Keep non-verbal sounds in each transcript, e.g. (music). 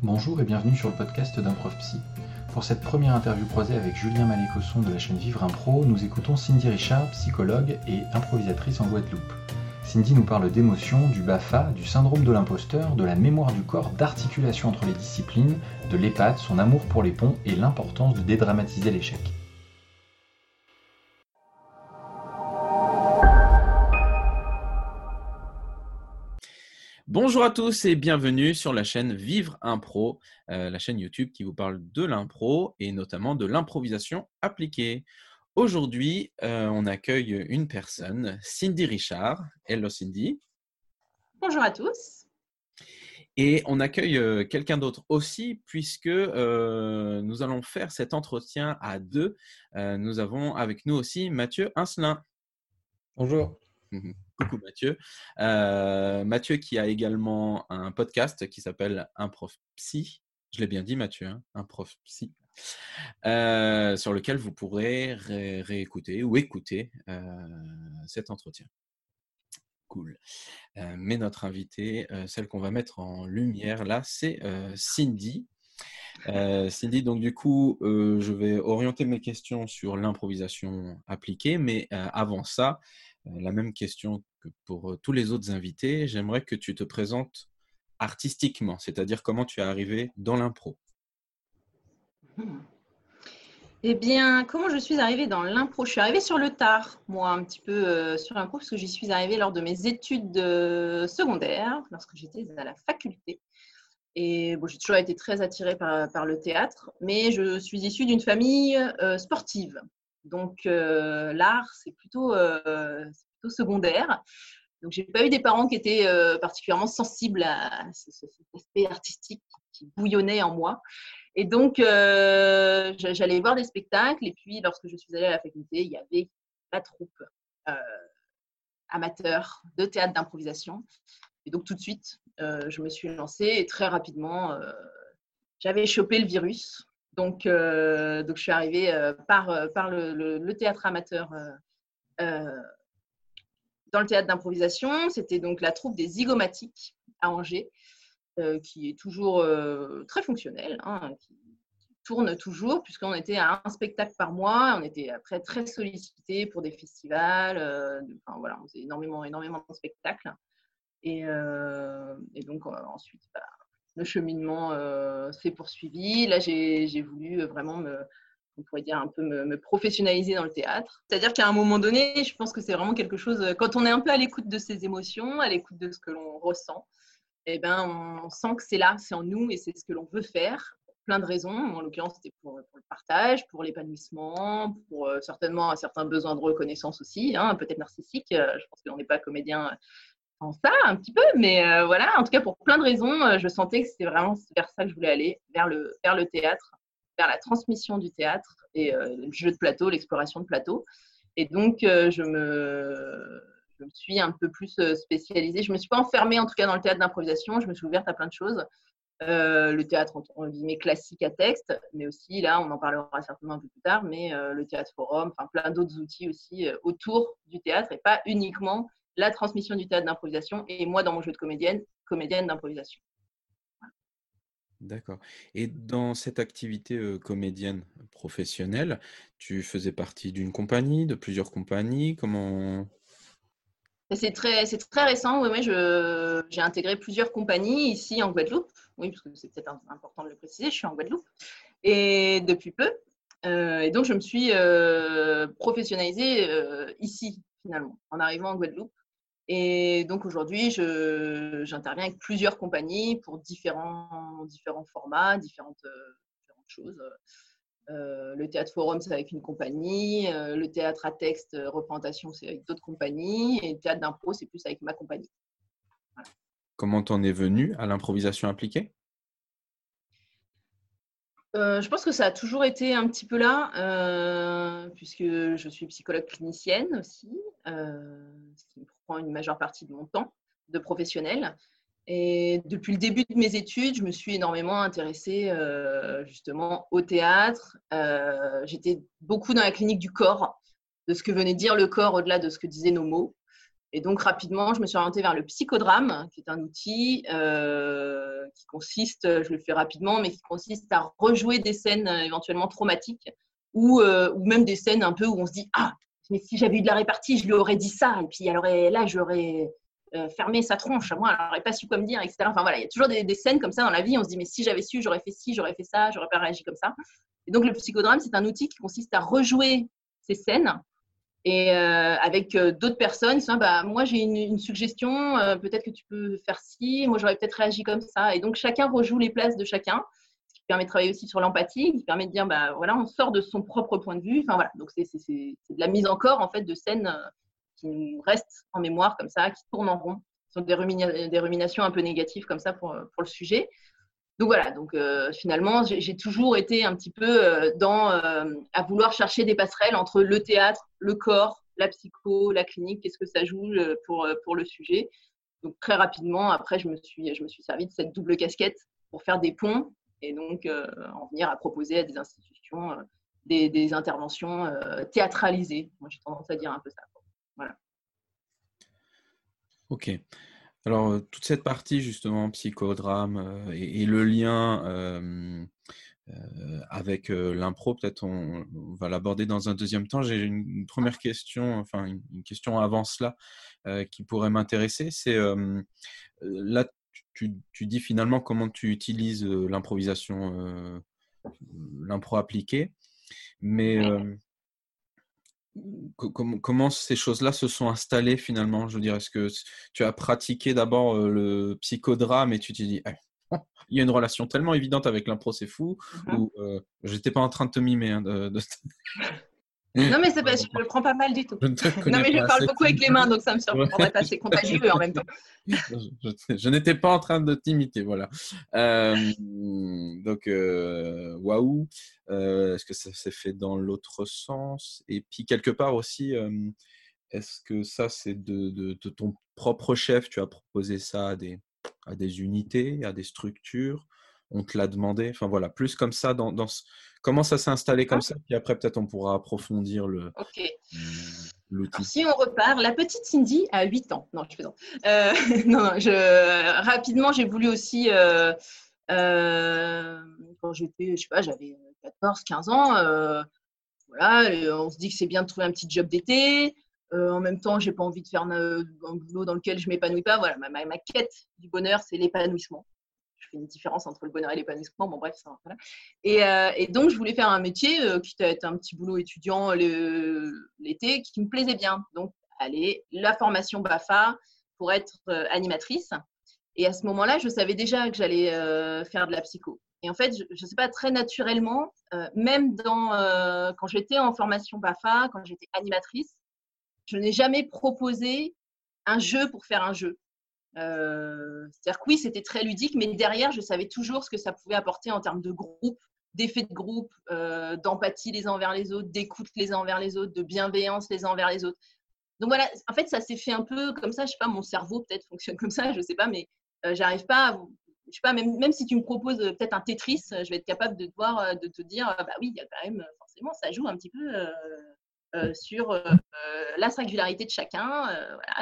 Bonjour et bienvenue sur le podcast d'Improv Psy. Pour cette première interview croisée avec Julien Malécosson de la chaîne Vivre Impro, nous écoutons Cindy Richard, psychologue et improvisatrice en Guadeloupe. Cindy nous parle d'émotions, du BAFA, du syndrome de l'imposteur, de la mémoire du corps, d'articulation entre les disciplines, de l'EHPAD, son amour pour les ponts et l'importance de dédramatiser l'échec. Bonjour à tous et bienvenue sur la chaîne Vivre Impro, euh, la chaîne YouTube qui vous parle de l'impro et notamment de l'improvisation appliquée. Aujourd'hui, euh, on accueille une personne, Cindy Richard. Hello Cindy. Bonjour à tous. Et on accueille euh, quelqu'un d'autre aussi, puisque nous allons faire cet entretien à deux. nous avons avec nous aussi Mathieu Incelin. Bonjour. Mhm. Coucou Mathieu. Euh, Mathieu qui a également un podcast qui s'appelle Un prof psy. Je l'ai bien dit Mathieu, hein, un prof psy. Euh, sur lequel vous pourrez réécouter ou écouter euh, cet entretien. Cool. mais notre invitée, celle qu'on va mettre en lumière là, c'est Cindy. Cindy, donc du coup, je vais orienter mes questions sur l'improvisation appliquée, mais avant ça, la même question que pour euh, tous les autres invités. J'aimerais que tu te présentes artistiquement, c'est-à-dire comment tu es arrivé dans l'impro. Eh bien, comment je suis arrivée dans l'impro? Je suis arrivée sur le tard, moi, un petit peu euh, sur l'impro, parce que j'y suis arrivée lors de mes études secondaires, lorsque j'étais à la faculté. Et bon, j'ai toujours été très attirée par, le théâtre, mais je suis issue d'une famille sportive. Donc, euh, l'art, c'est plutôt, euh, plutôt, secondaire. Donc, j'ai pas eu des parents qui étaient euh, particulièrement sensibles à cet aspect artistique qui bouillonnait en moi. Et donc, j'allais voir des spectacles. Et puis, lorsque je suis allée à la faculté, il y avait la troupe amateur de théâtre d'improvisation. Et donc, tout de suite, je me suis lancée et très rapidement, j'avais chopé le virus. Donc, euh, donc je suis arrivée euh, par, euh, le, théâtre amateur dans le théâtre d'improvisation. C'était donc la troupe des zygomatiques à Angers, qui est toujours très fonctionnelle, hein, qui, tourne toujours, puisqu'on était à un spectacle par mois. On était après très sollicité pour des festivals. enfin, voilà, on faisait énormément, énormément de spectacles. Et, et donc, ensuite, bah, le cheminement euh, s'est poursuivi. Là, j'ai voulu euh, vraiment me, on pourrait dire un peu me, professionnaliser dans le théâtre. C'est-à-dire qu'à un moment donné, je pense que c'est vraiment quelque chose, euh, quand on est un peu à l'écoute de ses émotions, à l'écoute de ce que l'on ressent, eh ben, on sent que c'est là, c'est en nous et c'est ce que l'on veut faire plein de raisons. En l'occurrence, c'était pour, le partage, pour l'épanouissement, pour certainement un certain besoin de reconnaissance aussi, hein, peut-être narcissique. je pense qu'on n'est pas comédien en ça un petit peu, mais euh, voilà, en tout cas pour plein de raisons, euh, je sentais que c'était vraiment vers ça que je voulais aller, vers le, vers le théâtre, vers la transmission du théâtre et euh, le jeu de plateau, l'exploration de plateau. Et donc je me, je me suis un peu plus spécialisée. Je me suis pas enfermée en tout cas dans le théâtre d'improvisation, je me suis ouverte à plein de choses. le théâtre en guillemets classique à texte, mais aussi là, on en parlera certainement un peu plus tard, mais le théâtre forum, enfin plein d'autres outils aussi autour du théâtre et pas uniquement la transmission du théâtre d'improvisation et moi dans mon jeu de comédienne, comédienne d'improvisation. D'accord. Et dans cette activité euh, comédienne professionnelle, tu faisais partie d'une compagnie, de plusieurs compagnies? Comment? C'est très, c'est très récent. Oui, oui j'ai intégré plusieurs compagnies ici en Guadeloupe. Oui, parce que c'est peut-être important de le préciser, je suis en Guadeloupe. Et depuis peu. Euh, et donc, je me suis euh, professionnalisée ici, finalement, en arrivant en Guadeloupe. Et donc aujourd'hui, j'interviens avec plusieurs compagnies pour différents, formats, différentes, euh, choses. Euh, le théâtre forum, c'est avec une compagnie. Euh, le théâtre à texte, représentation, c'est avec d'autres compagnies. Et le théâtre d'impro, c'est plus avec ma compagnie. Comment t'en es venu à l'improvisation appliquée? Je pense que ça a toujours été un petit peu là, puisque je suis psychologue clinicienne aussi, ce qui me une majeure partie de mon temps de professionnel. Et depuis le début de mes études, je me suis énormément intéressée euh, justement au théâtre. Euh, j'étais beaucoup dans la clinique du corps, de ce que venait dire le corps au-delà de ce que disaient nos mots. Et donc, rapidement, je me suis orientée vers le psychodrame, qui est un outil euh, qui consiste, je le fais rapidement, mais qui consiste à rejouer des scènes euh, éventuellement traumatiques ou, euh, ou même des scènes un peu où on se dit Ah, mais si j'avais eu de la répartie, je lui aurais dit ça. Et puis, elle aurait, là, j'aurais fermé sa tronche. Moi, elle n'aurait pas su quoi me dire, etc. Enfin, voilà, il y a toujours des, des, scènes comme ça dans la vie. On se dit Mais si j'avais su, j'aurais fait ci, j'aurais fait ça, j'aurais pas réagi comme ça. Et donc, le psychodrame, c'est un outil qui consiste à rejouer ces scènes et euh, avec euh, d'autres personnes, bah, moi j'ai une, suggestion, euh, peut-être que tu peux faire ci, moi j'aurais peut-être réagi comme ça. Et donc chacun rejoue les places de chacun, ce qui permet de travailler aussi sur l'empathie, qui permet de dire bah voilà, on sort de son propre point de vue. Enfin voilà, donc c'est de la mise en corps en fait de scènes qui nous restent en mémoire comme ça, qui tournent en rond. Ce sont des, des ruminations un peu négatives comme ça pour, pour le sujet. Donc voilà, donc finalement, j'ai toujours été un petit peu dans à vouloir chercher des passerelles entre le théâtre, le corps, la psycho, la clinique, qu'est-ce que ça joue euh, pour, euh, le sujet. Donc très rapidement, après, je me suis, je me suis servi de cette double casquette pour faire des ponts et donc euh, en venir à proposer à des institutions des, des, interventions théâtralisées. Moi, j'ai tendance à dire un peu ça. Voilà. Ok. Alors, toute cette partie, justement, psychodrame et, et, le lien euh, avec euh, l'impro, peut-être on, va l'aborder dans un deuxième temps. J'ai une, première question, enfin une, question avant cela euh, qui pourrait m'intéresser. C'est là, tu, dis finalement comment tu utilises l'improvisation, l'impro appliquée, mais comment ces choses-là se sont installées finalement? Je veux dire, est-ce que tu as pratiqué d'abord le psychodrame et tu t'es dit, (laughs) il y a une relation tellement évidente avec l'impro, c'est fou, mm-hmm. ou euh, j'étais pas en train de te mimer. Hein, de, Non, mais (laughs) pas, je le prends pas mal du tout. non, mais je parle beaucoup avec les mains, donc ça me surprendrait pas. C'est contagieux en même temps. (laughs) je, n'étais pas en train de t'imiter, voilà. Euh, donc, euh, waouh. Euh, est-ce que ça s'est fait dans l'autre sens? Et puis, quelque part aussi, est-ce que ça, c'est de, de, de, ton propre chef? Tu as proposé ça à des, à des unités, à des structures? On te l'a demandé. Enfin voilà, plus comme ça, dans, dans comment ça s'est installé comme ça. Puis après, peut-être on pourra approfondir le. l'outil. Si on repart, la petite Cindy a 8 ans. Non, je fais Euh, (laughs) non, non je, rapidement, j'ai voulu aussi, euh, euh, quand j'étais, je sais pas, j'avais 14, 15 ans, voilà, on se dit que c'est bien de trouver un petit job d'été. Euh, en même temps, j'ai pas envie de faire un, boulot dans lequel je m'épanouis pas. Voilà, ma, ma, quête du bonheur, c'est l'épanouissement. Fais une différence entre le bonheur et l'épanouissement. Bon, bref, ça, euh, et, donc, je voulais faire un métier, euh, qui était un petit boulot étudiant l'été, qui me plaisait bien. Donc, allez, la formation BAFA pour être animatrice. Et à ce moment-là, je savais déjà que j'allais faire de la psycho. Et en fait, je ne sais pas, très naturellement, même dans, quand j'étais en formation BAFA, quand j'étais animatrice, je n'ai jamais proposé un jeu pour faire un jeu. Euh, c'est-à-dire que oui, c'était très ludique, mais derrière, je savais toujours ce que ça pouvait apporter en termes de groupe, d'effet de groupe, euh, d'empathie les uns envers les autres, d'écoute les uns envers les autres, de bienveillance les uns envers les autres. Donc voilà, en fait, ça s'est fait un peu comme ça. Je sais pas, mon cerveau peut-être (laughs) fonctionne comme ça, je sais pas, mais euh, j'arrive pas à, je sais pas, même, même si tu me proposes peut-être un Tetris, je vais être capable de, voir, de te dire, bah oui, il y a quand même, forcément, ça joue un petit peu euh, sur euh, la singularité de chacun.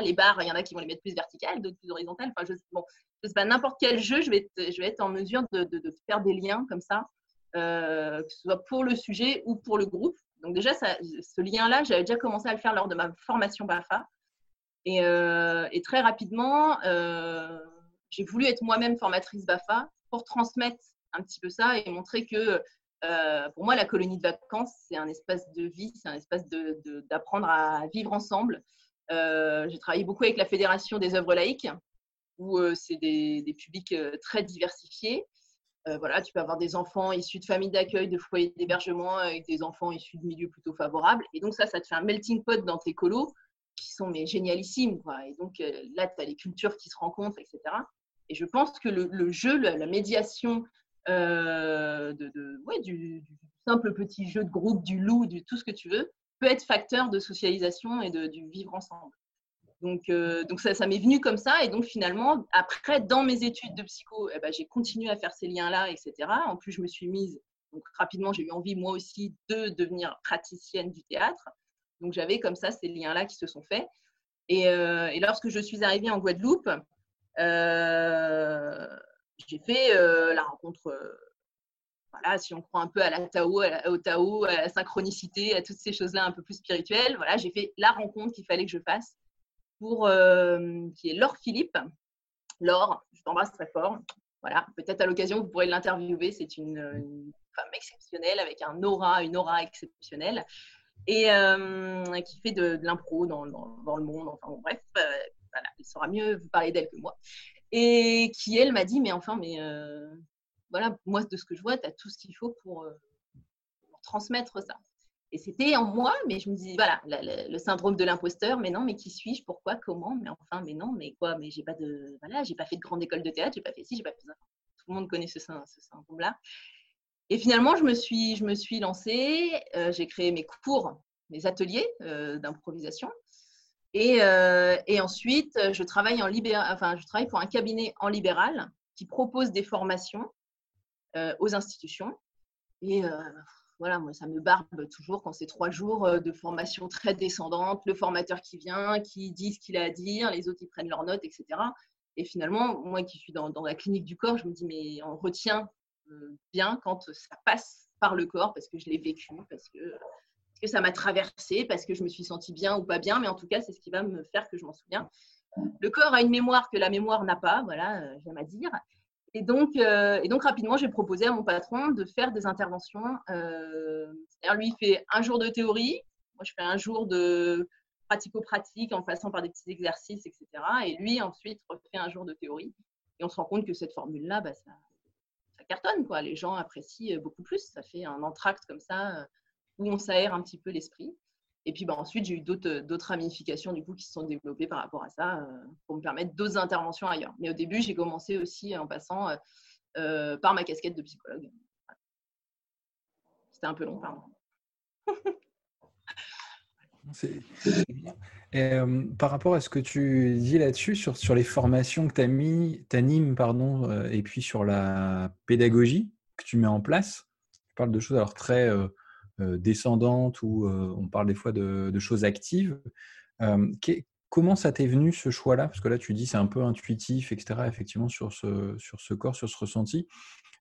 Les barres, il y en a qui vont les mettre plus verticales, d'autres plus horizontales. Enfin, je bon, sais pas, n'importe quel jeu, je vais, être, je vais être en mesure de, faire des liens comme ça, euh, que ce soit pour le sujet ou pour le groupe. Donc déjà, ce lien-là, j'avais déjà commencé à le faire lors de ma formation BAFA. Et très rapidement, j'ai voulu être moi-même formatrice BAFA pour transmettre un petit peu ça et montrer que euh, pour moi, la colonie de vacances, c'est un espace de vie, c'est un espace d'apprendre à vivre ensemble. Euh, j'ai travaillé beaucoup avec la Fédération des œuvres laïques, où euh, c'est des, publics très diversifiés. voilà, tu peux avoir des enfants issus de familles d'accueil, de foyers d'hébergement, avec des enfants issus de milieux plutôt favorables. Et donc ça, ça te fait un melting pot dans tes colos qui sont mais génialissimes. Et donc là, tu as les cultures qui se rencontrent, etc. Et je pense que le, jeu, la médiation euh, de, ouais, du, simple petit jeu de groupe, du loup, du tout ce que tu veux, peut être facteur de socialisation et de, du vivre ensemble. Donc, euh, donc ça, ça m'est venu comme ça. Et donc finalement, après, dans mes études de psycho, eh ben, j'ai continué à faire ces liens-là, etc. En plus, je me suis mise, donc rapidement, j'ai eu envie moi aussi de devenir praticienne du théâtre. Donc j'avais comme ça ces liens-là qui se sont faits. Et, et, lorsque je suis arrivée en Guadeloupe, j'ai fait la rencontre voilà, si on croit un peu à la Tao, au Tao, à la synchronicité, à toutes ces choses-là un peu plus spirituelles, voilà, j'ai fait la rencontre qu'il fallait que je fasse pour euh, qui est Laure Philippe. Laure, je t'embrasse très fort. Voilà, peut-être à l'occasion vous pourrez l'interviewer. C'est une, femme exceptionnelle avec un aura, une aura exceptionnelle et euh, qui fait de, l'impro dans, dans, le monde. Enfin bref, euh, voilà, elle saura mieux vous parler d'elle que moi. Et qui elle m'a dit mais enfin mais voilà, moi, de ce que je vois, tu as tout ce qu'il faut pour, euh, transmettre ça. Et c'était en moi, mais je me dis, voilà, le, syndrome de l'imposteur, mais non, mais qui suis-je, pourquoi, comment, mais enfin, mais non, mais quoi, mais j'ai pas de, voilà, j'ai pas fait de grande école de théâtre, j'ai pas fait ci, j'ai pas fait ça. Tout le monde connaît ce, syndrome-là. Et finalement, je me suis, je me suis lancée, euh, j'ai créé mes cours, mes ateliers euh, d'improvisation. Et, et, ensuite, je travaille, en enfin, je travaille pour un cabinet en libéral qui propose des formations euh, aux institutions. Et euh, voilà, moi, ça me barbe toujours quand c'est trois jours euh, de formation très descendante, le formateur qui vient, qui dit ce qu'il a à dire, les autres, ils prennent leurs notes, etc. Et finalement, moi qui suis dans, la clinique du corps, je me dis, mais on retient bien quand ça passe par le corps, parce que je l'ai vécu, parce que, que ça m'a traversé, parce que je me suis sentie bien ou pas bien, mais en tout cas, c'est ce qui va me faire que je m'en souviens. Le corps a une mémoire que la mémoire n'a pas, voilà, j'aime à dire. Et donc, euh, et donc rapidement, j'ai proposé à mon patron de faire des interventions. Euh, c'est-à-dire, lui, il fait un jour de théorie. Moi, je fais un jour de pratico-pratique en passant par des petits exercices, etc. Et lui, ensuite, refait un jour de théorie. Et on se rend compte que cette formule-là, bah, ça, ça, cartonne. Quoi. Les gens apprécient beaucoup plus. Ça fait un entracte comme ça euh, où on s'aère un petit peu l'esprit. Et puis bah, ensuite, j'ai eu d'autres ramifications du coup, qui se sont développées par rapport à ça euh, pour me permettre d'autres interventions ailleurs. Mais au début, j'ai commencé aussi en passant euh, euh, par ma casquette de psychologue. C'était un peu long, pardon. Par rapport à ce que tu dis là-dessus, sur, les formations que tu as mis, animes, pardon, et puis sur la pédagogie que tu mets en place, tu parles de choses alors très euh, descendante ou euh, on parle des fois de, choses actives. Euh, comment ça t'est venu ce choix-là? Parce que là, tu dis c'est un peu intuitif, etc., effectivement, sur ce, corps, sur ce ressenti.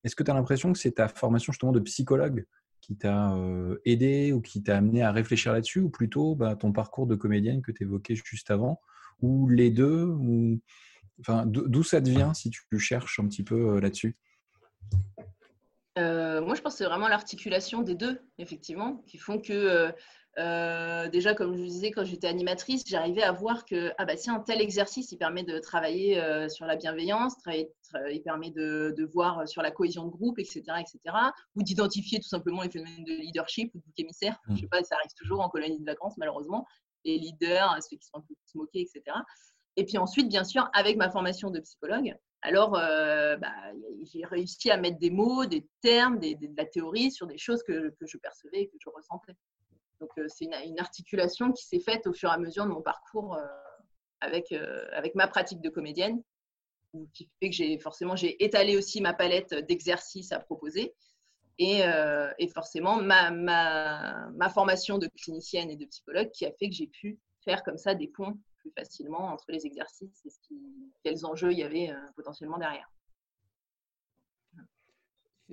Est-ce que tu as l'impression que c'est ta formation justement de psychologue qui t'a aidé ou qui t'a amené à réfléchir là-dessus, ou plutôt bah, ton parcours de comédienne que tu évoquais juste avant, ou les deux? Ou... enfin, D'où ça te vient si tu cherches un petit peu là-dessus? Euh, moi, je pense que c'est vraiment l'articulation des deux, effectivement, qui font que, euh, euh, déjà, comme je vous disais, quand j'étais animatrice, j'arrivais à voir que, ah bah un tel exercice, il permet de travailler sur la bienveillance, il permet de, voir sur la cohésion de groupe, etc., etc., ou d'identifier tout simplement les phénomènes de leadership ou de bouc émissaire. Je ne sais mmh. pas, ça arrive toujours en colonie de vacances, malheureusement, les leaders, ceux qui sont un peu moqués, etc. Et puis ensuite, bien sûr, avec ma formation de psychologue, alors euh, bah, j'ai réussi à mettre des mots, des termes, de la théorie sur des choses que, je percevais et que je ressentais. Donc euh, c'est une, articulation qui s'est faite au fur et à mesure de mon parcours euh, avec, ma pratique de comédienne, qui fait que j'ai forcément j'ai étalé aussi ma palette d'exercices à proposer. Et, forcément, ma, formation de clinicienne et de psychologue qui a fait que j'ai pu faire comme ça des ponts facilement entre les exercices et ce qui, quels enjeux il y avait euh, potentiellement derrière.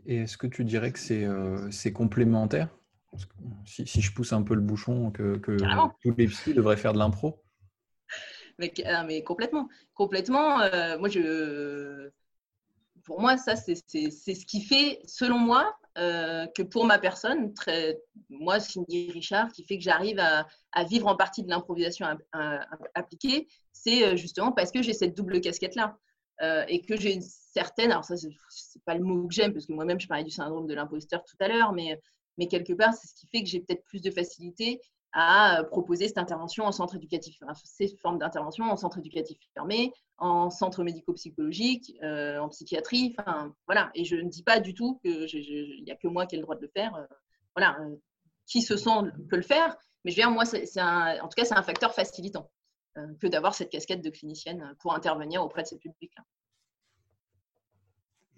Et est-ce que tu dirais que c'est euh, complémentaire? Si, si, je pousse un peu le bouchon, que, que tous les psys devraient faire de l'impro? Mais, ah, mais, complètement. Complètement. Euh, moi, je, pour moi, ça, c'est ce qui fait, selon moi, euh, que pour ma personne, très, moi, Cindy Richard, qui fait que j'arrive à, vivre en partie de l'improvisation appliquée, c'est euh, justement parce que j'ai cette double casquette-là. Euh, et que j'ai une certaine, alors ça, c'est pas le mot que j'aime, parce que moi-même, je parlais du syndrome de l'imposteur tout à l'heure, mais, mais quelque part, c'est ce qui fait que j'ai peut-être plus de facilité à proposer cette intervention en centre éducatif, ces formes d'intervention en centre éducatif fermé, en centre médico-psychologique, euh, en psychiatrie, enfin voilà. Et je ne dis pas du tout qu'il n'y a que moi qui ai le droit de le faire. Euh, voilà, euh, qui se sent peut le faire, mais je veux dire, moi, c'est en tout cas, c'est un facteur facilitant que d'avoir cette casquette de clinicienne pour intervenir auprès de ces publics-là.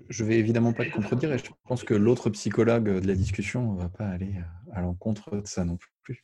Je vais évidemment pas te contredire et je pense que l'autre psychologue de la discussion ne va pas aller à l'encontre de ça non plus.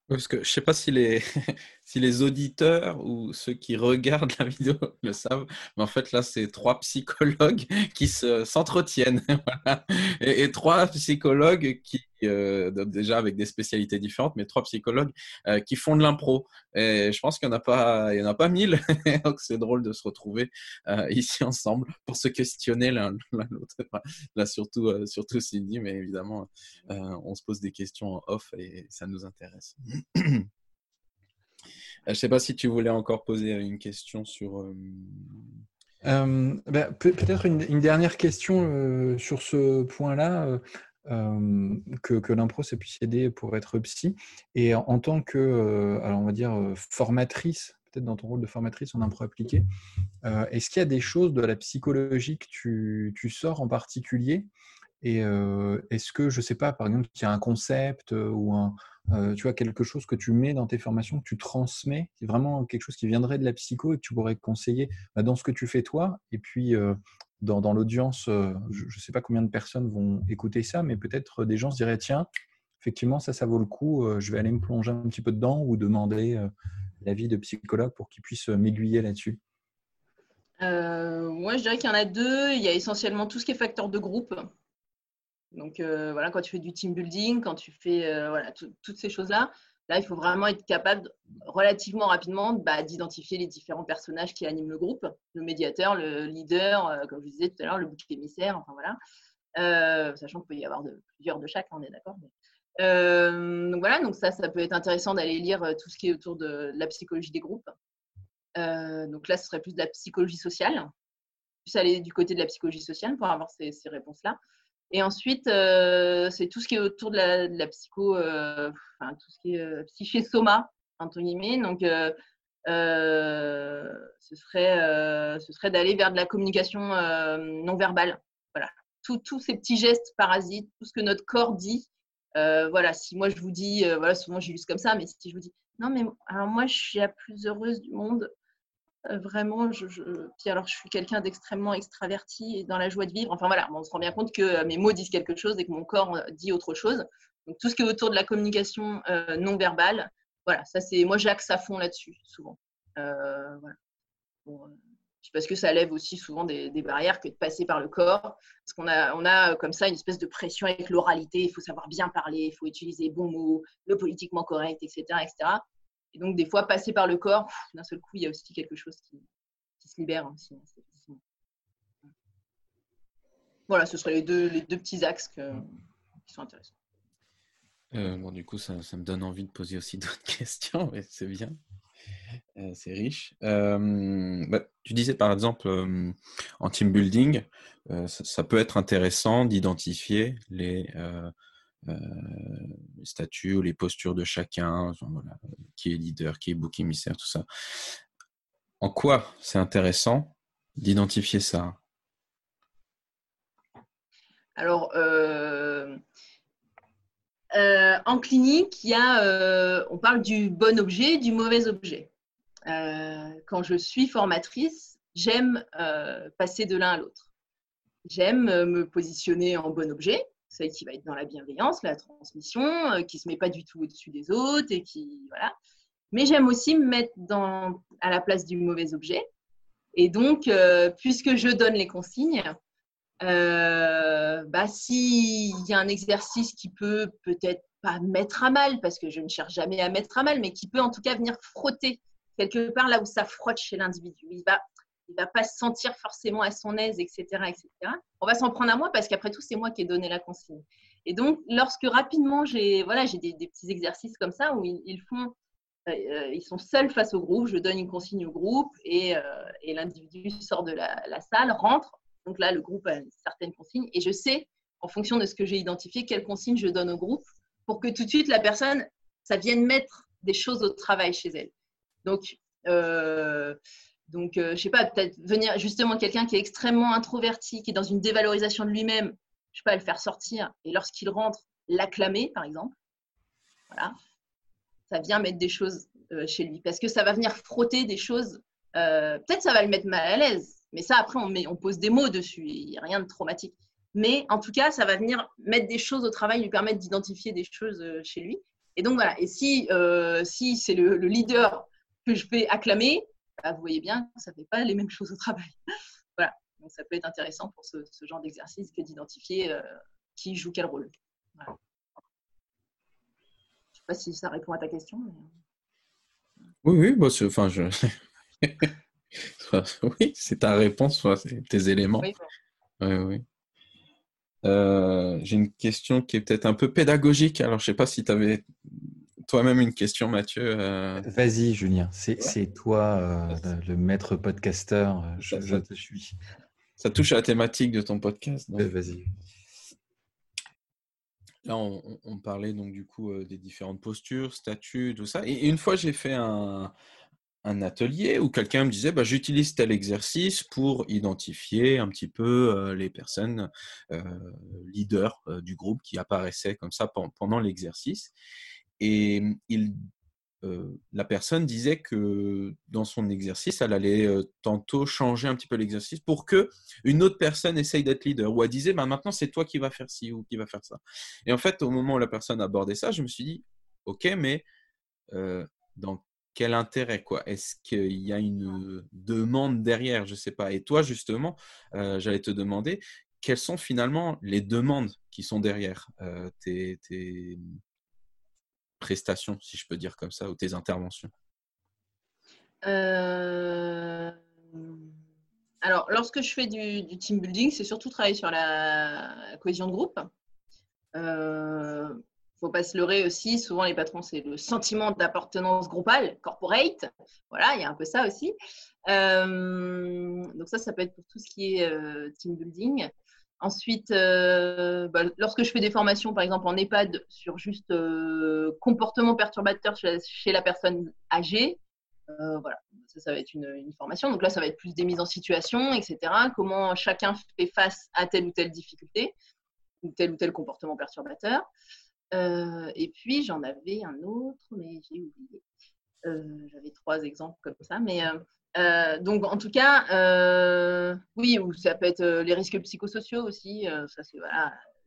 Parce que je ne sais pas si les, (laughs) si les auditeurs ou ceux qui regardent la vidéo (laughs) le savent, mais en fait là, c'est trois psychologues (laughs) qui s'entretiennent. et, trois psychologues qui, euh, déjà avec des spécialités différentes, mais trois psychologues euh, qui font de l'impro. Et je pense qu'il n'y en, a pas, en a pas mille. Donc c'est drôle de se retrouver euh, ici ensemble pour se questionner l'un l'autre. Là, surtout, surtout Cindy, mais évidemment, on se pose des questions en off et ça nous intéresse. (clears throat) Je ne sais pas si tu voulais encore poser une question sur. Ben, peut-être une, dernière question sur ce point-là. que, l'impro ça puisse aider pour être psy et en, tant que alors on va dire formatrice peut-être dans ton rôle de formatrice en impro appliqué est-ce qu'il y a des choses de la psychologie que tu sors en particulier et est-ce que je sais pas par exemple il y a un concept ou tu vois, quelque chose que tu mets dans tes formations, que tu transmets, c'est vraiment quelque chose qui viendrait de la psycho et que tu pourrais conseiller bah, dans ce que tu fais toi? Et puis, dans, l'audience, je ne sais pas combien de personnes vont écouter ça, mais peut-être des gens se diraient, tiens, effectivement, ça, ça vaut le coup, je vais aller me plonger un petit peu dedans ou demander l'avis de psychologue pour qu'ils puissent m'aiguiller là-dessus? moi, je dirais qu'il y en a deux. Il y a essentiellement tout ce qui est facteur de groupe. Donc euh, voilà, quand tu fais du team building, quand tu fais euh, voilà, toutes ces choses-là, là, il faut vraiment être capable relativement rapidement bah, d'identifier les différents personnages qui animent le groupe, le médiateur, le leader, euh, comme je disais tout à l'heure, le bouc émissaire, enfin voilà. sachant qu'il peut y avoir plusieurs de chaque, on est d'accord. donc voilà, donc ça, ça peut être intéressant d'aller lire tout ce qui est autour de, la psychologie des groupes. donc là, ce serait plus de la psychologie sociale, plus aller du côté de la psychologie sociale pour avoir ces réponses-là. Et ensuite, euh, c'est tout ce qui est autour de la, psycho, euh, enfin, tout ce qui est euh, psyché soma, entre guillemets. Donc, ce serait, serait d'aller vers de la communication non verbale. Voilà. Tous ces petits gestes parasites, tout ce que notre corps dit. voilà, si moi je vous dis, voilà, souvent j'illustre comme ça, mais si je vous dis, non, mais alors moi je suis la plus heureuse du monde, vraiment, je, alors je suis quelqu'un d'extrêmement extraverti et dans la joie de vivre. Enfin voilà, on se rend bien compte que euh, mes mots disent quelque chose et que mon corps euh, dit autre chose. Donc tout ce qui est autour de la communication non verbale, voilà, ça c'est moi j'axe à fond là-dessus souvent. voilà. parce que ça lève aussi souvent des, barrières que de passer par le corps. Parce qu'on a, on a comme ça une espèce de pression avec l'oralité. Il faut savoir bien parler, il faut utiliser les bons mots, le politiquement correct, etc., etc. Et donc, des fois, passer par le corps, d'un seul coup, il y a aussi quelque chose qui, se libère aussi. Hein, voilà, ce seraient les deux, les deux petits axes qui sont intéressants. Euh, bon, du coup, ça, me donne envie de poser aussi (laughs) d'autres questions, mais c'est bien. Euh, c'est riche. Euh, bah, tu disais par exemple en team building, ça, peut être intéressant d'identifier les, les euh, statuts ou les postures de chacun, qui est leader, qui est bouc émissaire, tout ça. En quoi c'est intéressant d'identifier ça? Alors, euh, euh, en clinique, y a, on parle du bon objet, du mauvais objet. quand je suis formatrice, j'aime passer de l'un à l'autre. J'aime me positionner en bon objet, celle qui va être dans la bienveillance, la transmission, euh, qui se met pas du tout au-dessus des autres et qui voilà. Mais j'aime aussi me mettre dans, à la place du mauvais objet. Et donc, euh, puisque je donne les consignes, euh, bah, s'il y a un exercice qui peut peut-être pas mettre à mal, parce que je ne cherche jamais à mettre à mal, mais qui peut en tout cas venir frotter quelque part là où ça frotte chez l'individu. Il va il va pas se sentir forcément à son aise, etc., etc. On va s'en prendre à moi parce qu'après tout, c'est moi qui ai donné la consigne. Et donc, lorsque rapidement, j'ai voilà, j'ai des, petits exercices comme ça où ils, font, euh, euh, ils sont seuls face au groupe. Je donne une consigne au groupe et, euh, et l'individu sort de la, salle, rentre. Donc là, le groupe a certaines consignes et je sais, en fonction de ce que j'ai identifié, quelle consigne je donne au groupe pour que tout de suite la personne, ça vienne mettre des choses au travail chez elle. Donc, donc, je euh, je sais pas, peut-être venir justement quelqu'un qui est extrêmement introverti, qui est dans une dévalorisation de lui-même, je sais pas, le faire sortir et lorsqu'il rentre, l'acclamer, par exemple. Voilà. Ça vient mettre des choses euh, chez lui parce que ça va venir frotter des choses. Euh, peut-être ça va le mettre mal à l'aise, mais ça, après, on, met, on pose des mots dessus. Il n'y a rien de traumatique. Mais en tout cas, ça va venir mettre des choses au travail, lui permettre d'identifier des choses chez lui. Et donc voilà, et si, si c'est le, leader que je vais acclamer, bah, vous voyez bien que ça ne fait pas les mêmes choses au travail. (laughs) voilà, donc ça peut être intéressant pour ce, genre d'exercice que d'identifier qui joue quel rôle. Je ne sais pas si ça répond à ta question. Oui, oui, bah, enfin, je... (laughs) oui, c'est ta réponse, c'est tes éléments. Oui, oui. Euh, j'ai une question qui est peut-être un peu pédagogique. Alors, je ne sais pas si tu avais toi-même une question, Mathieu. Euh. Vas-y, Julien. C'est toi euh, le maître podcasteur. Je, te suis. Ça touche à la thématique de ton podcast. Vas-y. Là, on, parlait donc du coup des différentes postures, statuts, tout ça. Et une fois, j'ai fait un, un atelier où quelqu'un me disait bah, j'utilise tel exercice pour identifier un petit peu euh, les personnes euh, leaders euh, du groupe qui apparaissaient comme ça pendant, l'exercice. Et il, la personne disait que dans son exercice, elle allait tantôt changer un petit peu l'exercice pour que une autre personne essaye d'être leader. Ou elle disait bah, maintenant c'est toi qui vas faire ci ou qui va faire ça. Et en fait, au moment où la personne abordait ça, je me suis dit ok, mais dans quel intérêt quoi? Est-ce qu'il y a une demande derrière? Je ne sais pas. Et toi, justement, j'allais te demander quelles sont finalement les demandes qui sont derrière tes, prestations, si je peux dire comme ça, ou tes interventions? Euh, Alors, lorsque je fais du, team building, c'est surtout travailler sur la cohésion de groupe faut pas se leurrer aussi. Souvent, les patrons, c'est le sentiment d'appartenance groupale, corporate. Voilà, il y a un peu ça aussi. Euh, donc ça, ça peut être pour tout ce qui est euh, team building. Ensuite, euh, bah, lorsque je fais des formations, par exemple en EHPAD, sur juste comportement perturbateur chez la, personne âgée, voilà, ça, va être une, une, formation. Donc là, ça va être plus des mises en situation, etc. Comment chacun fait face à telle ou telle difficulté, ou tel ou tel comportement perturbateur. Euh, et puis, j'en avais un autre, mais j'ai oublié. Euh, j'avais trois exemples comme ça. Mais euh, donc, en tout cas, oui, ou ça peut être les risques psychosociaux aussi. ça, c'est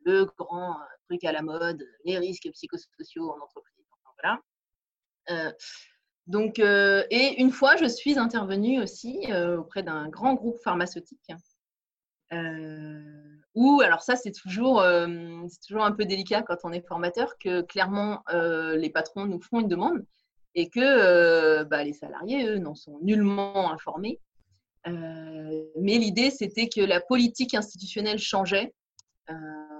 le grand truc à la mode, les risques psychosociaux en entreprise. voilà. donc, et une fois, je suis intervenue aussi auprès d'un grand groupe pharmaceutique ou, alors ça, c'est toujours, euh, toujours un peu délicat quand on est formateur, que clairement, euh, les patrons nous font une demande et que euh, bah, les salariés, eux, n'en sont nullement informés. mais l'idée, c'était que la politique institutionnelle changeait.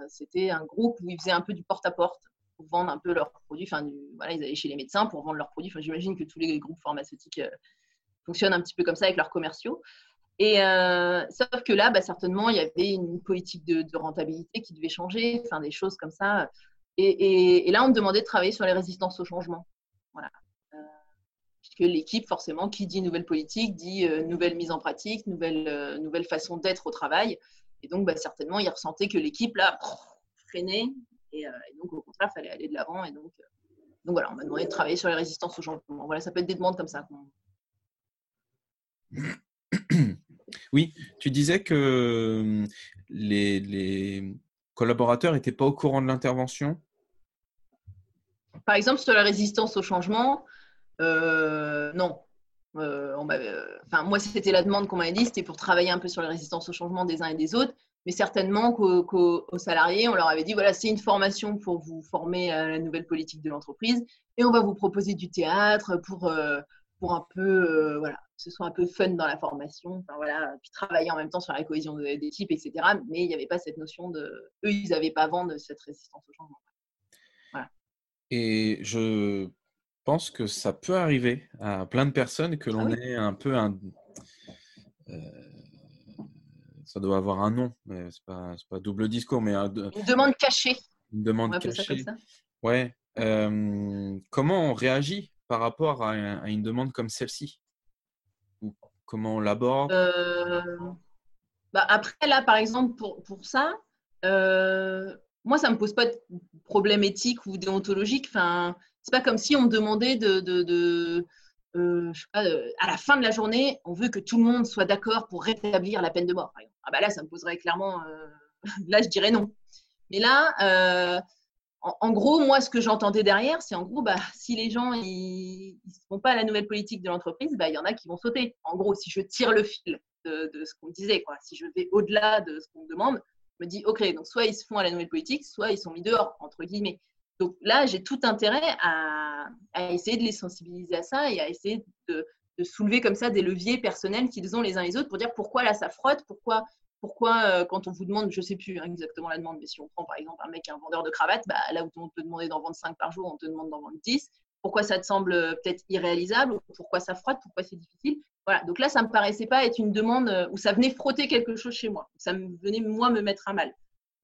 c'était un groupe où ils faisaient un peu du porte-à-porte pour vendre un peu leurs produits. Enfin, ils allaient chez les médecins pour vendre leurs produits. Enfin, J'imagine que tous les groupes pharmaceutiques fonctionnent un petit peu comme ça avec leurs commerciaux. Et euh, sauf que là, bah, certainement, il y avait une politique de, rentabilité qui devait changer, enfin des choses comme ça. Et, là, on me demandait de travailler sur les résistances au changement. Voilà. Euh, puisque l'équipe, forcément, qui dit nouvelle politique, dit euh, nouvelle mise en pratique, nouvelle, nouvelle façon d'être au travail. Et donc, bah, certainement, il ressentait que l'équipe, là, freinait. Et, donc, au contraire, il fallait aller de l'avant. Et donc, donc, voilà, on m'a demandé de travailler sur les résistances au changement. Voilà, ça peut être des demandes comme ça. Oui, tu disais que hum, les, collaborateurs n'étaient pas au courant de l'intervention? Par exemple, sur la résistance au changement, euh, non. Euh, enfin, moi, c'était la demande qu'on m'avait dit, c'était pour travailler un peu sur la résistance au changement des uns et des autres, mais certainement qu'aux salariés, on leur avait dit, voilà, c'est une formation pour vous former à la nouvelle politique de l'entreprise, et on va vous proposer du théâtre pour, euh, pour un peu, voilà, ce soit un peu fun dans la formation, enfin, voilà, puis travailler en même temps sur la cohésion d'équipe, etc. Mais il n'y avait pas cette notion de. Eux, ils n'avaient pas vent de cette résistance au changement. Voilà. Et je pense que ça peut arriver à plein de personnes que ah l'on ait un peu un. Euh, ça doit avoir un nom, mais c'est pas, pas double discours, mais un, une demande cachée. Une demande cachée. Ça Ouais. Euh, comment on réagit par rapport à une demande comme celle-ci? Comment on l'aborde? Euh, bah Après, là, par exemple, pour, pour ça, euh, moi, ça ne me pose pas de problème éthique ou déontologique. Enfin, c'est pas comme si on me demandait de, euh, pas, à la fin de la journée, on veut que tout le monde soit d'accord pour rétablir la peine de mort. Ah bah là, ça me poserait clairement. (laughs) là, je dirais non. Mais là, en, gros, moi, ce que j'entendais derrière, c'est en gros, bah, si les gens ils ne font pas la nouvelle politique de l'entreprise, bah, il y en a qui vont sauter. En gros, si je tire le fil de, ce qu'on disait, quoi, si je vais au-delà de ce qu'on me demande, je me dis, OK, donc soit ils se font à la nouvelle politique, soit ils sont mis dehors, entre guillemets. Donc là, j'ai tout intérêt à, essayer de les sensibiliser à ça et à essayer de, soulever comme ça des leviers personnels qu'ils ont les uns les autres pour dire pourquoi là ça frotte, pourquoi pourquoi, euh, quand on vous demande, je ne sais plus hein, exactement la demande, mais si on prend par exemple un mec, un vendeur de cravates, bah, là où on te demandait d'en vendre 5 par jour, on te demande d'en vendre 10. Pourquoi ça te semble euh, peut-être irréalisable Pourquoi ça frotte Pourquoi c'est difficile? Voilà, donc là, ça ne me paraissait pas être une demande euh, où ça venait frotter quelque chose chez moi. Ça me venait, moi, me mettre à mal. Donc,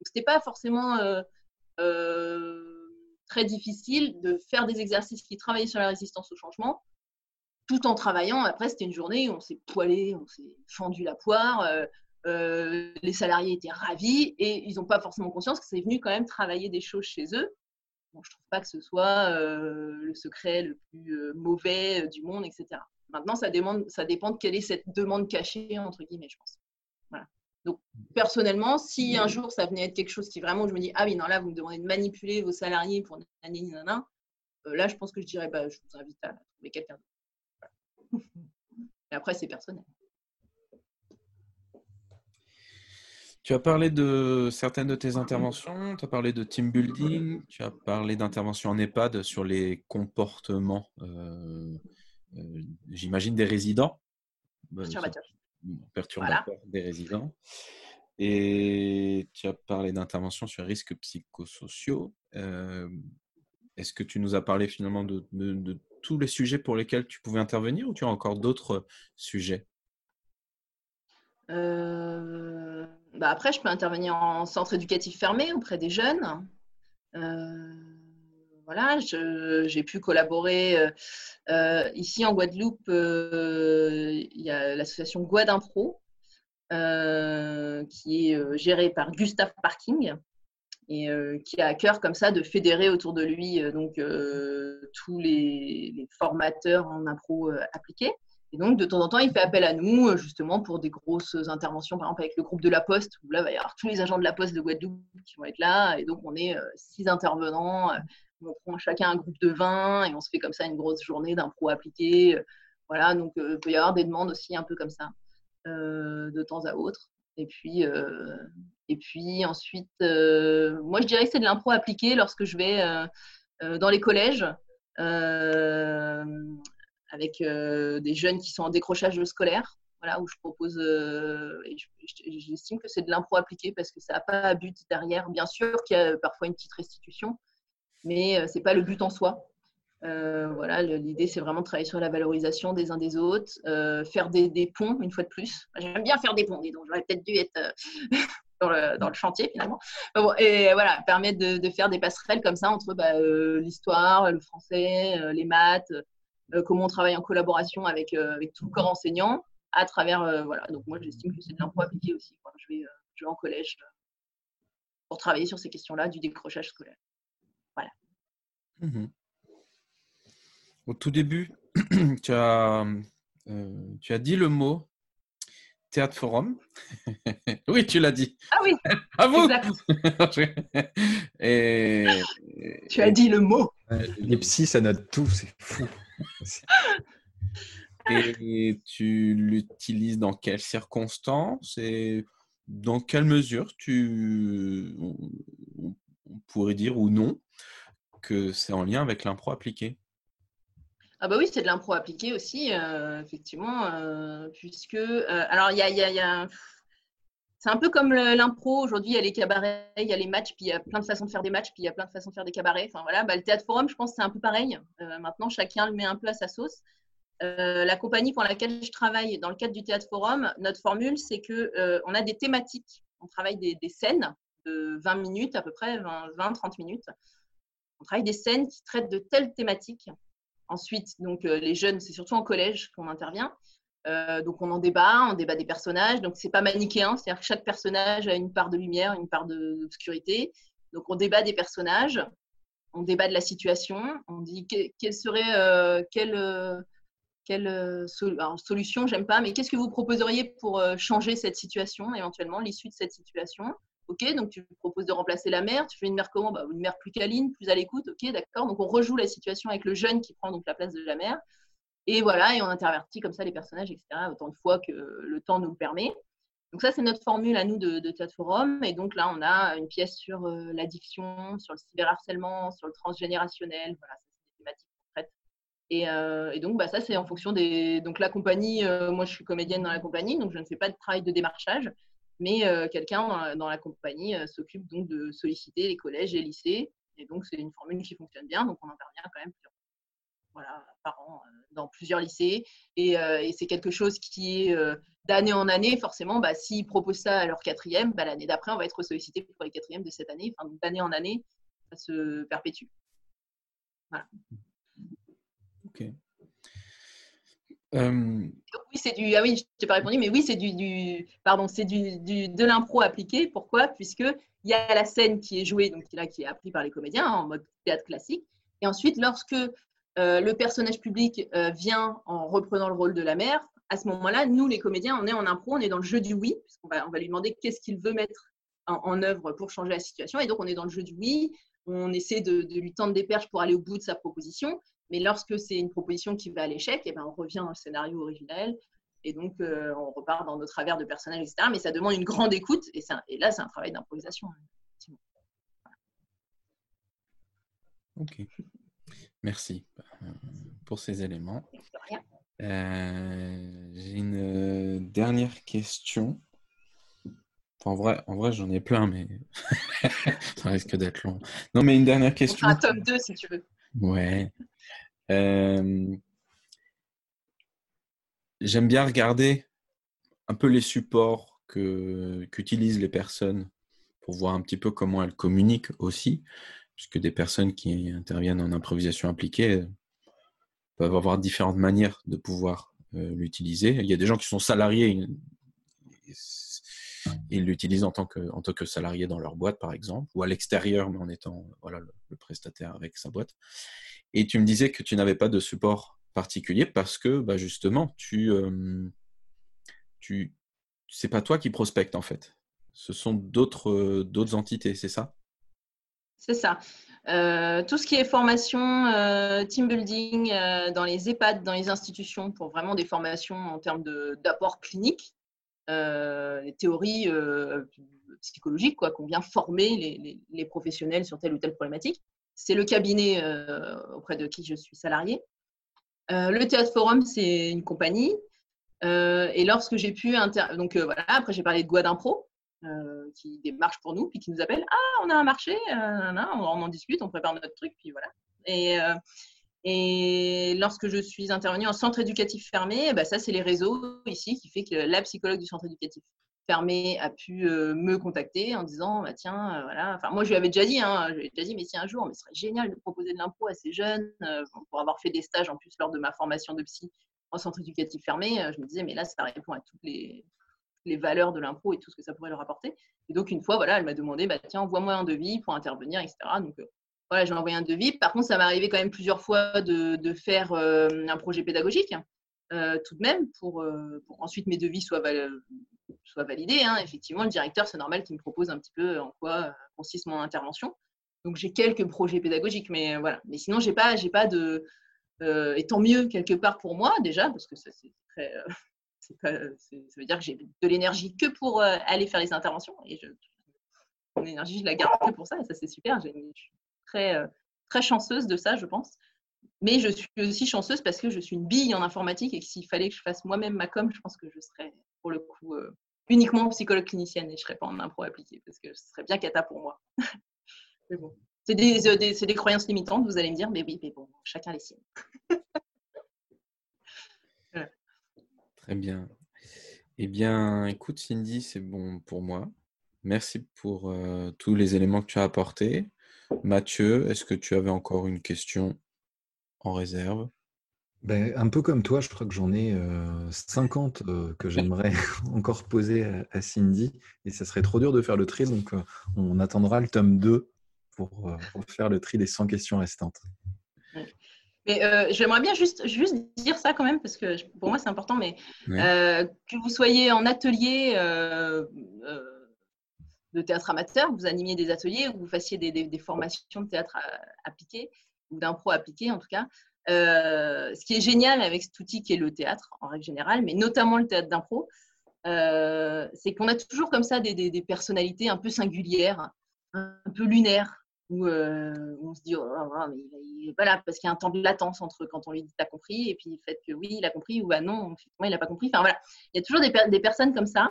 ce n'était pas forcément très difficile de faire des exercices qui travaillaient sur la résistance au changement, tout en travaillant. Après, c'était une journée où on s'est poilé, on s'est fendu la poire. Euh, les salariés étaient ravis et ils n'ont pas forcément conscience que c'est venu quand même travailler des choses chez eux. Je ne trouve pas que ce soit euh, le secret le plus euh, mauvais du monde, etc. Maintenant, ça, ça dépend de quelle est cette demande cachée, entre guillemets, je pense. Donc, personnellement, si un jour ça venait être quelque chose qui vraiment, je me dis, ah oui, non, là, vous me demandez de manipuler vos salariés pour nanana, là, je pense que je dirais, bah, je vous invite à trouver quelqu'un d'autre. Et après, c'est personnel. Tu as parlé de certaines de tes interventions, tu as parlé de team building, tu as parlé d'interventions en EHPAD sur les comportements, euh, euh, j'imagine, des résidents. Bah, perturbateurs. Perturbateurs des résidents. Et tu as parlé d'interventions sur les risques psychosociaux. Euh, est-ce que tu nous as parlé finalement de, tous les sujets pour lesquels tu pouvais intervenir ou tu as encore d'autres sujets? Bah, après, je peux intervenir en centre éducatif fermé auprès des jeunes. Euh, voilà, j'ai pu collaborer euh, euh, ici en Guadeloupe. il y a l'association Guadimpro qui est gérée par Gustave Parking et qui a à cœur comme ça de fédérer autour de lui donc tous les, formateurs en impro appliqués. Et donc, de temps en temps, il fait appel à nous, euh, justement, pour des grosses interventions, par exemple avec le groupe de la Poste, où là, il va y avoir tous les agents de la Poste de Guadeloupe qui vont être là. Et donc, on est euh, six intervenants. Euh, on prend chacun un groupe de 20 et on se fait comme ça une grosse journée d'impro appliqué. Voilà, donc il peut y avoir des demandes aussi un peu comme ça, de temps à autre. Et puis, et puis ensuite, moi, je dirais que c'est de l'impro appliqué lorsque je vais dans les collèges avec euh, des jeunes qui sont en décrochage scolaire, voilà, où je propose, euh, j'estime que c'est de l'impro appliqué parce que ça n'a pas but derrière. Bien sûr qu'il y a parfois une petite restitution, mais euh, ce n'est pas le but en soi. voilà, l'idée c'est vraiment de travailler sur la valorisation des uns des autres, faire des, ponts une fois de plus. J'aime bien faire des ponts, donc j'aurais peut-être dû être (laughs) dans, le, chantier finalement. et voilà, permettre de, faire des passerelles comme ça entre bah, l'histoire, le français, les maths, euh, comment on travaille en collaboration avec, euh, tout le corps enseignant à travers. Euh, voilà. Donc, moi, j'estime que c'est de l'impro appliqué aussi. Je vais en collège pour travailler sur ces questions-là du décrochage scolaire. Voilà. Mmh Au tout début, (clears throat) tu as, tu as dit le mot théâtre forum. (laughs) oui, tu l'as dit. Ah oui. (laughs) À vous. (laughs) et, tu as dit le mot. Les psys, ça note tout, c'est fou. Et tu l'utilises dans quelles circonstances et dans quelle mesure tu, on, pourrait dire ou non que c'est en lien avec l'impro appliqué ah bah oui, c'est de l'impro appliqué aussi, euh, effectivement, euh, puisque euh, alors il y a, c'est un peu comme l'impro. Aujourd'hui, il y a les cabarets, il y a les matchs, puis il y a plein de façons de faire des matchs, puis il y a plein de façons de faire des cabarets. Enfin voilà, bah, le théâtre forum, je pense c'est un peu pareil. Maintenant, chacun le met un peu à sa sauce. La compagnie pour laquelle je travaille dans le cadre du théâtre forum, notre formule, c'est que on a des thématiques. On travaille des, scènes de 20 minutes à peu près, 20-30 minutes. On travaille des scènes qui traitent de telles thématiques. Ensuite, donc les jeunes, c'est surtout en collège qu'on intervient. Euh, donc on en débat, on débat des personnages. Donc c'est pas manichéen, c'est-à-dire que chaque personnage a une part de lumière, une part d'obscurité. Donc on débat des personnages, on débat de la situation, on dit quelle serait euh, quelle, euh, quelle solution, j'aime pas, mais qu'est-ce que vous proposeriez pour changer cette situation éventuellement, l'issue de cette situation? Ok, donc tu proposes de remplacer la mère. Tu fais une mère comment? Bah, Une mère plus câline, plus à l'écoute. Ok, d'accord. Donc on rejoue la situation avec le jeune qui prend donc la place de la mère. Et voilà, et on intervertit comme ça les personnages, etc. Autant de fois que le temps nous le permet. Donc ça, c'est notre formule à nous de, Théâtre Forum. Et donc là, on a une pièce sur euh, l'addiction, sur le cyberharcèlement, sur le transgénérationnel. Voilà, c'est des thématiques. Et, euh, et donc, bah, ça, c'est en fonction des... Donc la compagnie, euh, moi, je suis comédienne dans la compagnie, donc je ne fais pas de travail de démarchage. Mais quelqu'un dans, la compagnie s'occupe donc de solliciter les collèges et les lycées. Et donc, c'est une formule qui fonctionne bien. Donc, on intervient quand même voilà, par an dans plusieurs lycées. Et, et c'est quelque chose qui est d'année en année, forcément, bah, s'ils proposent ça à leur quatrième, bah, l'année d'après, on va être sollicité pour les quatrièmes de cette année. Enfin, d'année en année, ça se perpétue. Voilà. Ok. Euh... Oui, c'est du. Ah oui, pas répondu, mais oui, c'est du, Pardon, c'est du, de l'impro appliqué. Pourquoi? Puisque il y a la scène qui est jouée, donc là, qui est appris par les comédiens en mode théâtre classique. Et ensuite, lorsque euh, le personnage public euh, vient en reprenant le rôle de la mère, à ce moment-là, nous, les comédiens, on est en impro, on est dans le jeu du oui, puisqu'on va, on va lui demander qu'est-ce qu'il veut mettre en, œuvre pour changer la situation. Et donc, on est dans le jeu du oui, on essaie de, lui tendre des perches pour aller au bout de sa proposition. Mais lorsque c'est une proposition qui va à l'échec, eh ben, on revient dans le scénario originel. Et donc, euh, on repart dans nos travers de personnages, etc. Mais ça demande une grande écoute. Et, et là, c'est un travail d'improvisation. Ok. Merci euh, pour ces éléments. Euh, j'ai une dernière question. en vrai, en vrai j'en ai plein, mais (laughs) ça risque d'être long. Non, mais une dernière question. Un tome 2, si tu veux. Ouais. Euh, j'aime bien regarder un peu les supports qu'utilisent les personnes pour voir un petit peu comment elles communiquent aussi, puisque des personnes qui interviennent en improvisation appliquée peuvent avoir différentes manières de pouvoir euh, l'utiliser. Il y a des gens qui sont salariés, ils l'utilisent en tant que salarié dans leur boîte par exemple, ou à l'extérieur, mais en étant le, prestataire avec sa boîte. Et tu me disais que tu n'avais pas de support particulier parce que bah, justement tu euh, tu c'est pas toi qui prospecte en fait. Ce sont d'autres euh, entités, c'est ça? C'est ça. Euh, tout ce qui est formation, euh, team building dans les EHPAD, dans les institutions, pour vraiment des formations en termes d'apport clinique, les théories psychologiques, quoi, qu'on vient former les, professionnels sur telle ou telle problématique. C'est le cabinet auprès de qui je suis salarié. le Théâtre Forum, c'est une compagnie. et lorsque j'ai pu. Donc voilà, après j'ai parlé de Guad Impro. Euh, qui démarche pour nous, puis qui nous appelle Ah, on a un marché, euh, on, en discute, on prépare notre truc, puis voilà. Et, euh, et lorsque je suis intervenue en centre éducatif fermé, bah, ça, c'est les réseaux ici qui fait que la psychologue du centre éducatif fermé a pu me contacter en disant bah, Tiens, voilà. Enfin, moi, je lui avais déjà dit, hein, je déjà dit, mais si un jour, mais ce serait génial de proposer de l'impro à ces jeunes, pour avoir fait des stages en plus lors de ma formation de psy en centre éducatif fermé, je me disais, mais là, ça répond à toutes les, valeurs de l'impro et tout ce que ça pourrait leur apporter. Et donc, une fois, voilà, elle m'a demandé, bah, tiens, envoie-moi un devis pour intervenir, etc. Donc, euh, voilà, j'ai envoyé un devis. Par contre, ça m'est arrivé quand même plusieurs fois de, faire euh, un projet pédagogique, euh, tout de même, pour, pour ensuite mes devis soient, validés. Hein. Effectivement, le directeur, c'est normal qu'il me propose un petit peu en quoi consiste mon intervention. Donc, j'ai quelques projets pédagogiques, mais voilà. Mais sinon, j'ai pas, pas de. et tant mieux, quelque part pour moi, déjà, parce que ça, c'est très (laughs) ça veut dire que j'ai de l'énergie que pour euh, aller faire les interventions. Et mon énergie, je la garde que pour ça. Et ça, c'est super. Je suis très, euh, très chanceuse de ça, je pense. Mais je suis aussi chanceuse parce que je suis une bille en informatique et que s'il fallait que je fasse moi-même ma com, je pense que je serais, pour le coup, euh, uniquement psychologue clinicienne et je ne serais pas en impro appliqué parce que ce serait bien cata pour moi. (laughs) bon. C'est des, croyances limitantes, vous allez me dire, mais oui, mais bon, chacun les siennes. (laughs) Très bien. Eh bien, écoute, Cindy, c'est bon pour moi. Merci pour euh, tous les éléments que tu as apportés. Mathieu, est-ce que tu avais encore une question en réserve? Ben, un peu comme toi, je crois que j'en ai 50 euh, euh, que j'aimerais (laughs) encore poser à, Cindy. Et ça serait trop dur de faire le tri, donc on attendra le tome 2 pour, pour, faire le tri des 100 questions restantes. Mais euh, j'aimerais bien juste, juste dire ça quand même, parce que pour moi c'est important, mais euh, que vous soyez en atelier, euh, de théâtre amateur, vous animiez des ateliers ou vous fassiez des, formations de théâtre appliqué ou d'impro appliqué en tout cas. Euh, ce qui est génial avec cet outil qui est le théâtre en règle générale, mais notamment le théâtre d'impro, euh, c'est qu'on a toujours comme ça des, personnalités un peu singulières, un peu lunaires, où, euh, on se dit oh, oh, oh il est pas là parce qu'il y a un temps de latence entre quand on lui dit t'as compris et puis le fait que oui il a compris ou bah non il n'a pas compris. Enfin voilà, il y a toujours des personnes comme ça.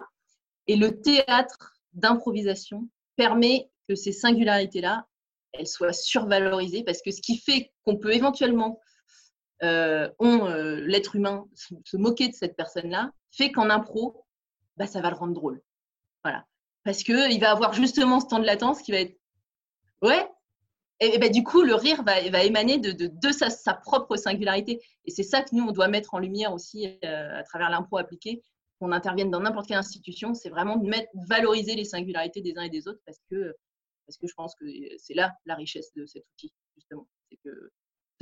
Et le théâtre d'improvisation permet que ces singularités-là, elles soient survalorisées parce que ce qui fait qu'on peut éventuellement, euh, euh, l'être humain, se moquer de cette personne-là, fait qu'en impro, bah, ça va le rendre drôle. Voilà. Parce qu'il va avoir justement ce temps de latence qui va être Ouais. Et, bah, du coup, le rire va, émaner de, de, sa, propre singularité. Et c'est ça que nous, on doit mettre en lumière aussi euh, à travers l'impro appliqué, qu'on intervienne dans n'importe quelle institution, c'est vraiment de mettre, valoriser les singularités des uns et des autres parce que, parce que je pense que c'est là la richesse de cet outil, justement. C'est que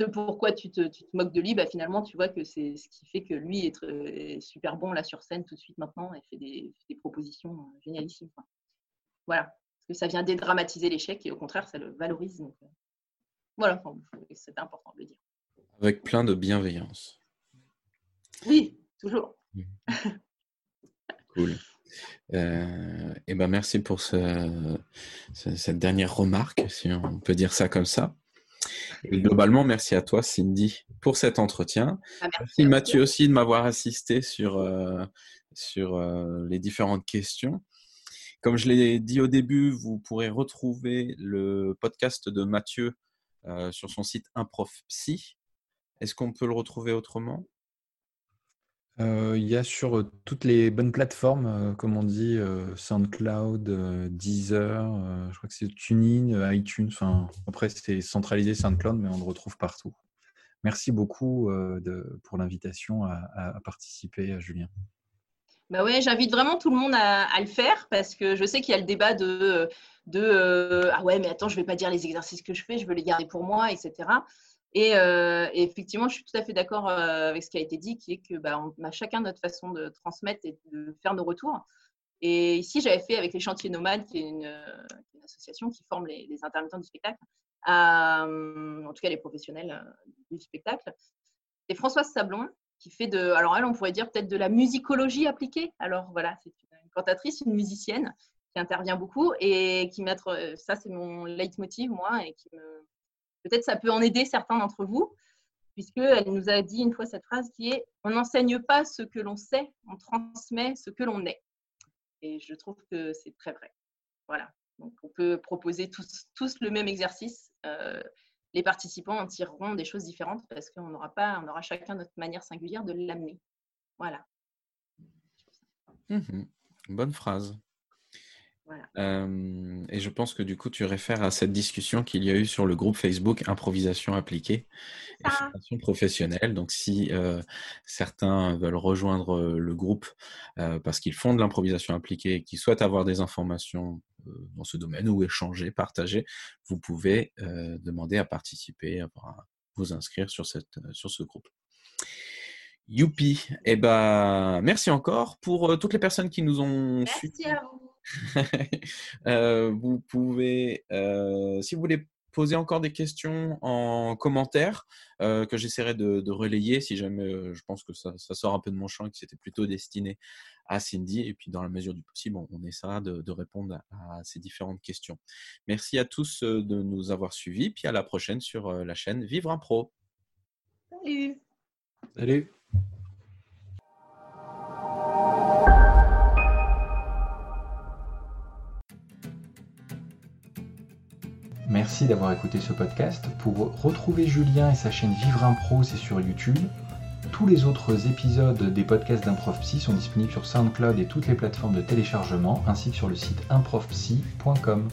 ce pourquoi tu te, tu te, moques de lui, bah, finalement, tu vois que c'est ce qui fait que lui est, super bon là sur scène tout de suite maintenant et fait des, des propositions euh, génialissimes. Voilà, parce que ça vient dédramatiser l'échec et au contraire, ça le valorise. Donc, euh, voilà, c'est important de le dire. Avec plein de bienveillance. Oui, toujours. Mmh. (laughs) Cool. Euh, et ben merci pour cette dernière remarque, si on peut dire ça comme ça. Et globalement, merci à toi, Cindy, pour cet entretien. Ah, merci, Mathieu aussi de m'avoir assisté sur, euh, sur euh, les différentes questions. Comme je l'ai dit au début, vous pourrez retrouver le podcast de Mathieu sur son site Improf Psy. Est-ce qu'on peut le retrouver autrement? Euh, il y a sur euh, toutes les bonnes plateformes, euh, comme on dit, SoundCloud, Deezer, je crois que c'est TuneIn, iTunes. Enfin, après, c'est centralisé SoundCloud, mais on le retrouve partout. Merci beaucoup pour l'invitation à, participer, Julien. Bah ouais, j'invite vraiment tout le monde à, le faire parce que je sais qu'il y a le débat de, de ah ouais, mais attends, je ne vais pas dire les exercices que je fais, je veux les garder pour moi, etc. Euh, et, effectivement, je suis tout à fait d'accord euh, avec ce qui a été dit, qui est que bah, a chacun notre façon de transmettre et de faire nos retours. Et ici, j'avais fait avec les Chantiers Nomades, qui est une, association qui forme les, intermittents du spectacle, en tout cas les professionnels euh, du spectacle. Et Françoise Sablon, qui fait de, alors elle, on pourrait dire peut-être de la musicologie appliquée. Alors voilà, c'est une cantatrice, une musicienne qui intervient beaucoup et qui met, ça c'est mon leitmotiv moi, et qui me Peut-être ça peut en aider certains d'entre vous, puisqu'elle nous a dit une fois cette phrase qui est On n'enseigne pas ce que l'on sait, on transmet ce que l'on est. Et je trouve que c'est très vrai. Voilà. Donc, on peut proposer tous, le même exercice. Euh, les participants en tireront des choses différentes parce qu'on n'aura pas, on aura chacun notre manière singulière de l'amener. Voilà. Mmh Bonne phrase et je pense que du coup, tu réfères à cette discussion qu'il y a eu sur le groupe Facebook Improvisation appliquée et formation professionnelle. Donc, si certains veulent rejoindre le groupe parce qu'ils font de l'improvisation appliquée et qu'ils souhaitent avoir des informations dans ce domaine ou échanger, partager, vous pouvez demander à participer, à vous inscrire sur, cette, sur ce groupe. Youpi, eh ben, merci encore pour toutes les personnes qui nous ont Merci à vous. (laughs) Euh, vous pouvez, euh, si vous voulez poser encore des questions en commentaire, euh, que j'essaierai de, relayer si jamais je pense que ça, sort un peu de mon champ et que c'était plutôt destiné à Cindy. Et puis, dans la mesure du possible, on, essaiera de, répondre à, ces différentes questions. Merci à tous de nous avoir suivis. Puis à la prochaine sur la chaîne Vivre un Pro. Salut. Salut. Merci d'avoir écouté ce podcast. Pour retrouver Julien et sa chaîne Vivre Impro, c'est sur YouTube. Tous les autres épisodes des podcasts d'Improv Psy sont disponibles sur SoundCloud et toutes les plateformes de téléchargement, ainsi que sur le site improvpsy.com.